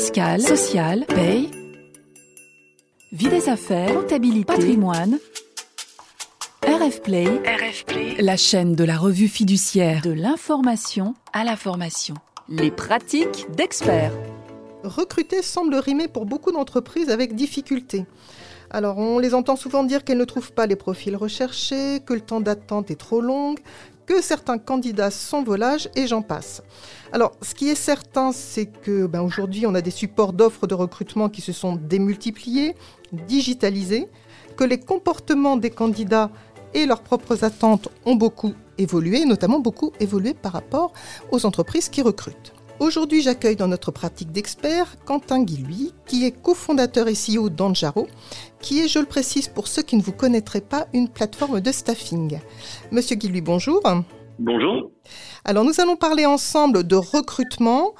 fiscale, sociale, paye, vie des affaires, comptabilité, patrimoine. RF Play, RF Play, la chaîne de la revue fiduciaire de l'information à la formation. Les pratiques d'experts. Recruter semble rimer pour beaucoup d'entreprises avec difficulté. Alors, on les entend souvent dire qu'elles ne trouvent pas les profils recherchés, que le temps d'attente est trop long, que certains candidats sont volages et j'en passe. Alors, ce qui est certain, c'est que ben, aujourd'hui, on a des supports d'offres de recrutement qui se sont démultipliés, digitalisés, que les comportements des candidats et leurs propres attentes ont beaucoup évolué, notamment beaucoup évolué par rapport aux entreprises qui recrutent. Aujourd'hui, j'accueille dans notre pratique d'expert Quentin Guilhuy, qui est cofondateur et CEO d'Anjaro, qui est, je le précise pour ceux qui ne vous connaîtraient pas, une plateforme de staffing. Monsieur Guilhuy, bonjour. Bonjour. Alors, nous allons parler ensemble de recrutement,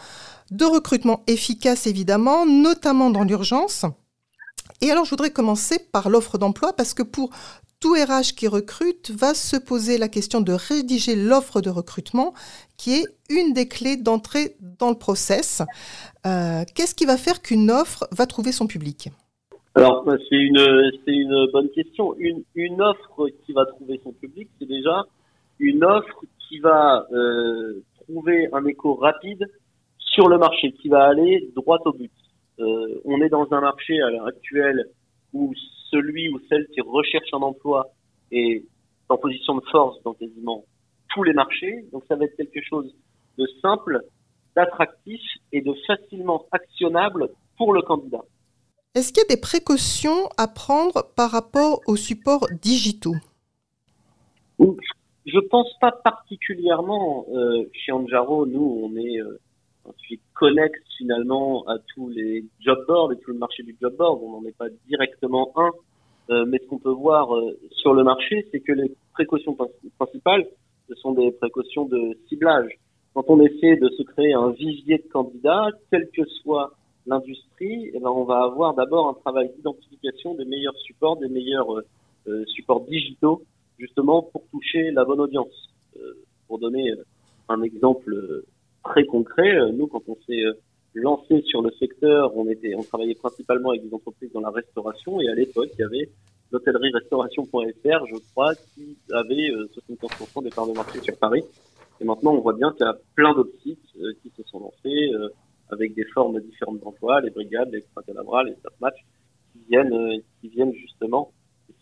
de recrutement efficace évidemment, notamment dans l'urgence. Et alors, je voudrais commencer par l'offre d'emploi parce que pour tout RH qui recrute va se poser la question de rédiger l'offre de recrutement, qui est une des clés d'entrée dans le process. Euh, qu'est-ce qui va faire qu'une offre va trouver son public? Alors, bah, c'est une, bonne question. Une, une offre qui va trouver son public, c'est déjà une offre qui va euh, trouver un écho rapide sur le marché, qui va aller droit au but. Euh, on est dans un marché à l'heure actuelle où celui ou celle qui recherche un emploi est en position de force dans quasiment tous les marchés. Donc ça va être quelque chose de simple, d'attractif et de facilement actionnable pour le candidat. Est-ce qu'il y a des précautions à prendre par rapport aux supports digitaux? Je pense pas particulièrement. Euh, chez Anjaro, nous, on est euh, ensuite connexe finalement à tous les job boards et tout le marché du job board. On n'en est pas directement un, euh, mais ce qu'on peut voir euh, sur le marché, c'est que les précautions principales, ce sont des précautions de ciblage. Quand on essaie de se créer un vivier de candidats, quelle que soit l'industrie, eh ben on va avoir d'abord un travail d'identification des meilleurs supports, des meilleurs euh, supports digitaux, justement pour toucher la bonne audience. pour donner un exemple très concret. Euh, nous, quand on s'est euh, lancé sur le secteur, on était, on travaillait principalement avec des entreprises dans la restauration et à l'époque, il y avait l'hôtellerie-restauration.fr, je crois, qui avait 75% euh, des parts de marché sur Paris. Et maintenant, on voit bien qu'il y a plein d'autres sites qui se sont lancés avec des formes différentes d'emploi, les brigades, les extra les staff match, qui viennent, qui viennent justement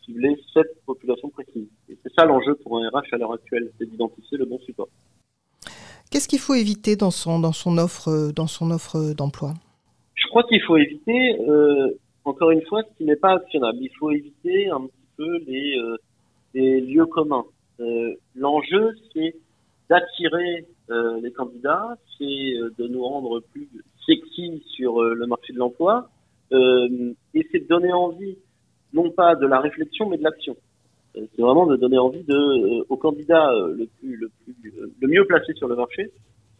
cibler cette population précise. Et c'est ça l'enjeu pour un RH à l'heure actuelle, c'est d'identifier le bon support. Qu'est-ce qu'il faut éviter dans son, dans son offre, dans son offre d'emploi? Je crois qu'il faut éviter, euh, encore une fois, ce qui n'est pas actionnable. Il faut éviter un petit peu les, euh, les lieux communs. Euh, L'enjeu, c'est d'attirer les candidats, c'est de nous rendre plus sexy sur le marché de l'emploi, et c'est de donner envie, non pas de la réflexion, mais de l'action. C'est vraiment de donner envie de, au candidat le plus, le mieux placé sur le marché,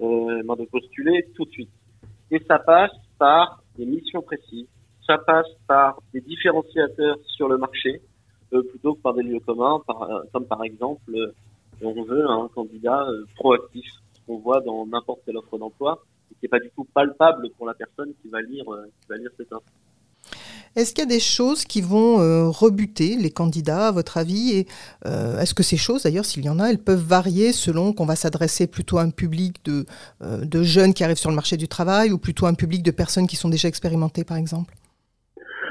euh, de postuler tout de suite. Et ça passe par des missions précises, ça passe par des différenciateurs sur le marché, plutôt que par des lieux communs, par, comme par exemple, on veut un candidat proactif, qu'on voit dans n'importe quelle offre d'emploi, et qui n'est pas du tout palpable pour la personne qui va lire, qui va lire cette info. Est-ce qu'il y a des choses qui vont euh, rebuter les candidats, à votre avis? Et euh, est-ce que ces choses, d'ailleurs, s'il y en a, elles peuvent varier selon qu'on va s'adresser plutôt à un public de, euh, de jeunes qui arrivent sur le marché du travail ou plutôt à un public de personnes qui sont déjà expérimentées, par exemple?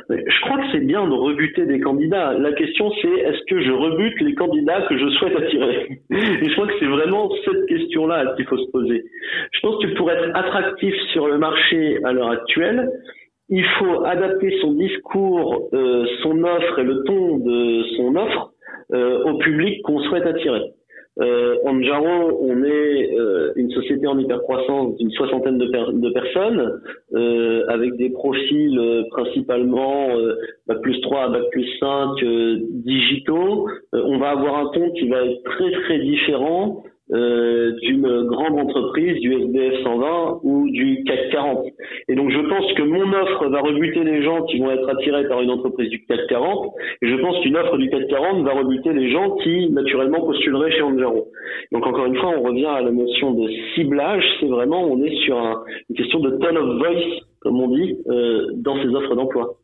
Je crois que c'est bien de rebuter des candidats. La question c'est est-ce que je rebute les candidats que je souhaite attirer? Et je crois que c'est vraiment cette question-là qu'il faut se poser. Je pense que pour être attractif sur le marché à l'heure actuelle, il faut adapter son discours, euh, son offre et le ton de son offre euh, au public qu'on souhaite attirer. Euh, Anjaro, on est euh, une société en hypercroissance d'une soixantaine de, de personnes, euh, avec des profils euh, principalement bac plus 3 bac plus 5 digitaux. on va avoir un ton qui va être très très différent euh, d'une grande entreprise, du SBF 120 ou du CAC 40. Et donc je pense que mon offre va rebuter les gens qui vont être attirés par une entreprise du CAC 40, et je pense qu'une offre du CAC 40 va rebuter les gens qui naturellement postuleraient chez Anjaro. Donc encore une fois, on revient à la notion de ciblage, c'est vraiment, on est sur une question de tone of voice, comme on dit, euh, dans ces offres d'emploi.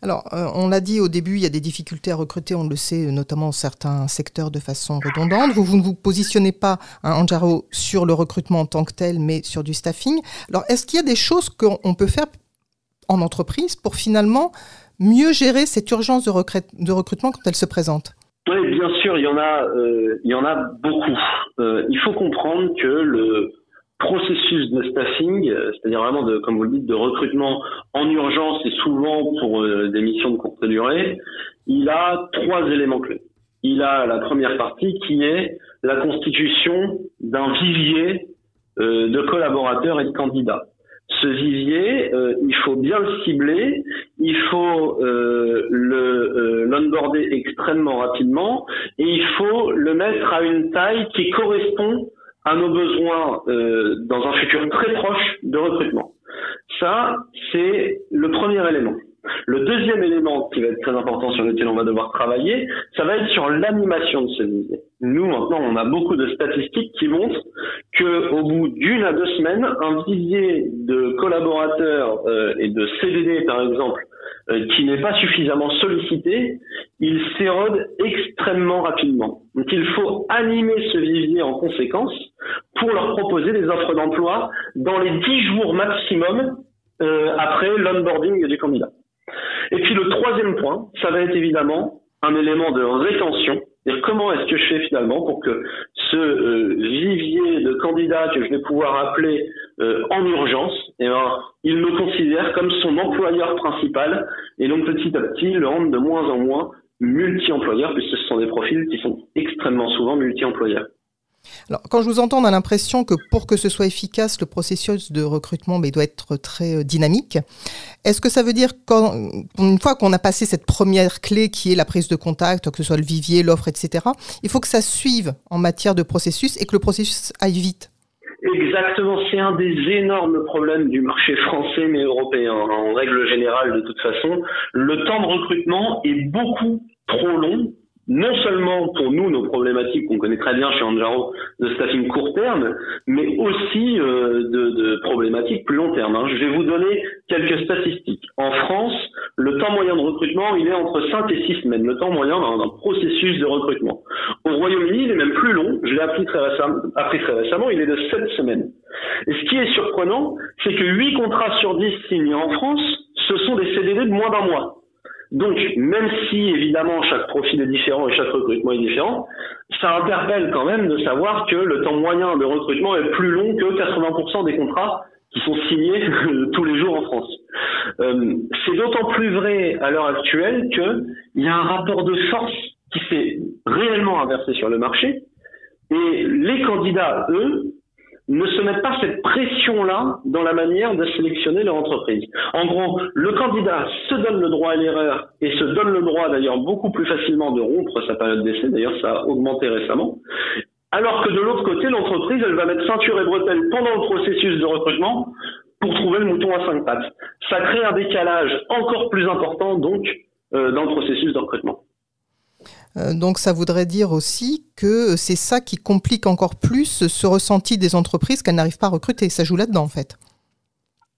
Alors, euh, on l'a dit au début, il y a des difficultés à recruter, on le sait, notamment certains secteurs de façon redondante. Vous, ne vous positionnez pas, hein, Anjaro, sur le recrutement en tant que tel, mais sur du staffing. Alors, est-ce qu'il y a des choses qu'on peut faire en entreprise pour finalement mieux gérer cette urgence de, recrutement quand elle se présente? Oui, bien sûr, il y en a, euh, il y en a beaucoup. Euh, il faut comprendre que le processus de staffing, euh, c'est-à-dire vraiment de, comme vous le dites, de recrutement en urgence et souvent pour euh, des missions de courte durée, il a trois éléments clés. Il a la première partie qui est la constitution d'un vivier euh, de collaborateurs et de candidats. Ce vivier, il faut bien le cibler, il faut le l'onboarder extrêmement rapidement et il faut le mettre à une taille qui correspond à nos besoins euh, dans un futur très proche de recrutement. Ça, c'est le premier élément. Le deuxième élément qui va être très important sur lequel on va devoir travailler, ça va être sur l'animation de ce vivier. Nous, maintenant, on a beaucoup de statistiques qui montrent que au bout d'une à deux semaines, un vivier de collaborateurs euh, et de CDD, par exemple, euh, qui n'est pas suffisamment sollicité, il s'érode extrêmement rapidement. Donc il faut animer ce vivier en conséquence pour leur proposer des offres d'emploi dans les 10 jours maximum euh, après l'onboarding du candidat. Et puis le troisième point, ça va être évidemment un élément de rétention. Comment est-ce que je fais finalement pour que ce euh, vivier de candidats que je vais pouvoir appeler euh, en urgence, eh ben, il me considère comme son employeur principal et donc petit à petit le rendre de moins en moins multi-employeurs puisque ce sont des profils qui sont extrêmement souvent multi-employeurs. Alors, quand je vous entends, on a l'impression que pour que ce soit efficace, le processus de recrutement doit être très euh, dynamique. Est-ce que ça veut dire qu'une fois qu'on a passé cette première clé qui est la prise de contact, que ce soit le vivier, l'offre, etc., il faut que ça suive en matière de processus et que le processus aille vite? Exactement, c'est un des énormes problèmes du marché français mais européen. En règle générale, de toute façon, le temps de recrutement est beaucoup trop long non seulement pour nous, nos problématiques qu'on connaît très bien chez Anjaro de staffing court terme, mais aussi euh, de, de, problématiques plus long terme. Hein. Je vais vous donner quelques statistiques. En France, le temps moyen de recrutement, il est entre 5 et 6 semaines, le temps moyen d'un processus de recrutement. Au Royaume-Uni, il est même plus long, je l'ai appris très, récemment, il est de 7 semaines. Et ce qui est surprenant, c'est que 8 contrats sur 10 signés en France, ce sont des CDD de moins d'un mois. Donc, même si évidemment chaque profil est différent et chaque recrutement est différent, ça interpelle quand même de savoir que le temps moyen de recrutement est plus long que 80% des contrats qui sont signés tous les jours en France. Euh, c'est d'autant plus vrai à l'heure actuelle qu'il y a un rapport de force qui s'est réellement inversé sur le marché et les candidats, eux, ne se mettent pas cette pression-là dans la manière de sélectionner leur entreprise. En gros, le candidat se donne le droit à l'erreur et se donne le droit d'ailleurs beaucoup plus facilement de rompre sa période d'essai, d'ailleurs ça a augmenté récemment, alors que de l'autre côté, l'entreprise, elle va mettre ceinture et bretelles pendant le processus de recrutement pour trouver le mouton à cinq pattes. Ça crée un décalage encore plus important donc euh, dans le processus de recrutement. Euh, donc ça voudrait dire aussi que c'est ça qui complique encore plus ce ressenti des entreprises qu'elles n'arrivent pas à recruter. Ça joue là-dedans en fait.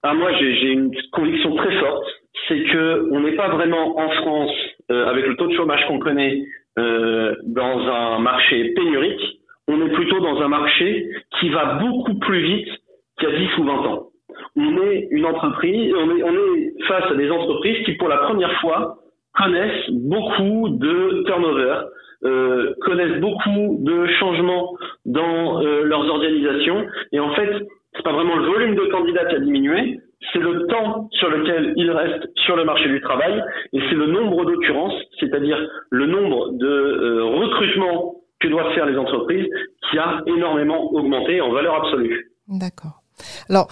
Ah, moi j'ai une conviction très forte, c'est que on n'est pas vraiment en France euh, avec le taux de chômage qu'on connaît euh, dans un marché pénurique. On est plutôt dans un marché qui va beaucoup plus vite qu'il y a 10 ou 20 ans. On est une entreprise, on est, on est face à des entreprises qui pour la première fois connaissent beaucoup de turnover, euh, connaissent beaucoup de changements dans euh, leurs organisations. Et en fait, c'est pas vraiment le volume de candidats qui a diminué, c'est le temps sur lequel ils restent sur le marché du travail et c'est le nombre d'occurrences, c'est-à-dire le nombre de euh, recrutements que doivent faire les entreprises qui a énormément augmenté en valeur absolue. D'accord. Alors,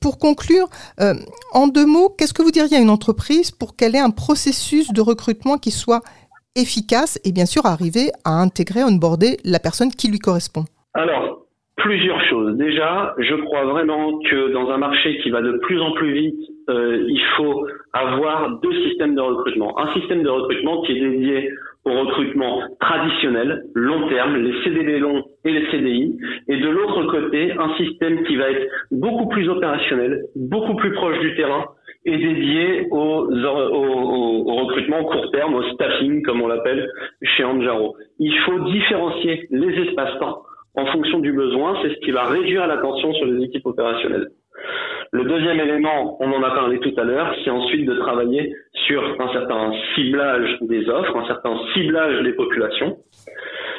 pour conclure, euh, en deux mots, qu'est-ce que vous diriez à une entreprise pour qu'elle ait un processus de recrutement qui soit efficace et bien sûr arriver à intégrer, onboarder la personne qui lui correspond? Alors, plusieurs choses. Déjà, je crois vraiment que dans un marché qui va de plus en plus vite, euh, il faut avoir deux systèmes de recrutement. Un système de recrutement qui est dédié au recrutement traditionnel, long terme, les CDD longs et les CDI, et de l'autre côté, un système qui va être beaucoup plus opérationnel, beaucoup plus proche du terrain, et dédié au, au, recrutement court terme, au staffing, comme on l'appelle chez Anjaro. Il faut différencier les espaces-temps en fonction du besoin, c'est ce qui va réduire l'attention sur les équipes opérationnelles. Le deuxième élément, on en a parlé tout à l'heure, c'est ensuite de travailler sur un certain ciblage des offres, un certain ciblage des populations.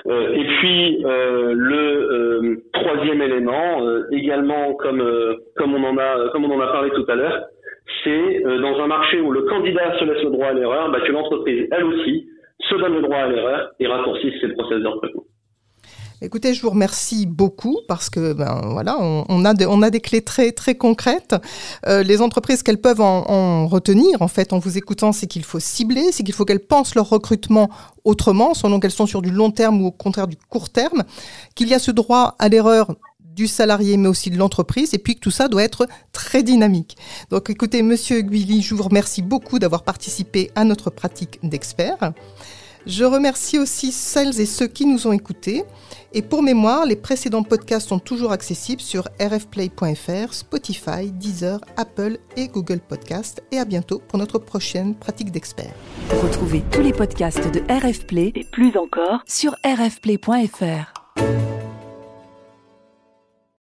Euh, et puis euh, le euh, troisième élément, euh, également comme comme on en a comme on en a parlé tout à l'heure, c'est dans un marché où le candidat se laisse le droit à l'erreur, bah, que l'entreprise elle aussi se donne le droit à l'erreur et raccourcisse ses process de. Écoutez, je vous remercie beaucoup parce que ben voilà, on, a, on a des clés très très concrètes. Euh, les entreprises qu'elles peuvent en, retenir, en fait, en vous écoutant, c'est qu'il faut cibler, c'est qu'il faut qu'elles pensent leur recrutement autrement, selon qu'elles sont sur du long terme ou au contraire du court terme, qu'il y a ce droit à l'erreur du salarié, mais aussi de l'entreprise, et puis que tout ça doit être très dynamique. Donc écoutez, Monsieur Guilly, je vous remercie beaucoup d'avoir participé à notre pratique d'expert. Je remercie aussi celles et ceux qui nous ont écoutés. Et pour mémoire, les précédents podcasts sont toujours accessibles sur rfplay.fr, Spotify, Deezer, Apple et Google Podcasts. Et à bientôt pour notre prochaine pratique d'expert. Retrouvez tous les podcasts de RFplay et plus encore sur rfplay.fr.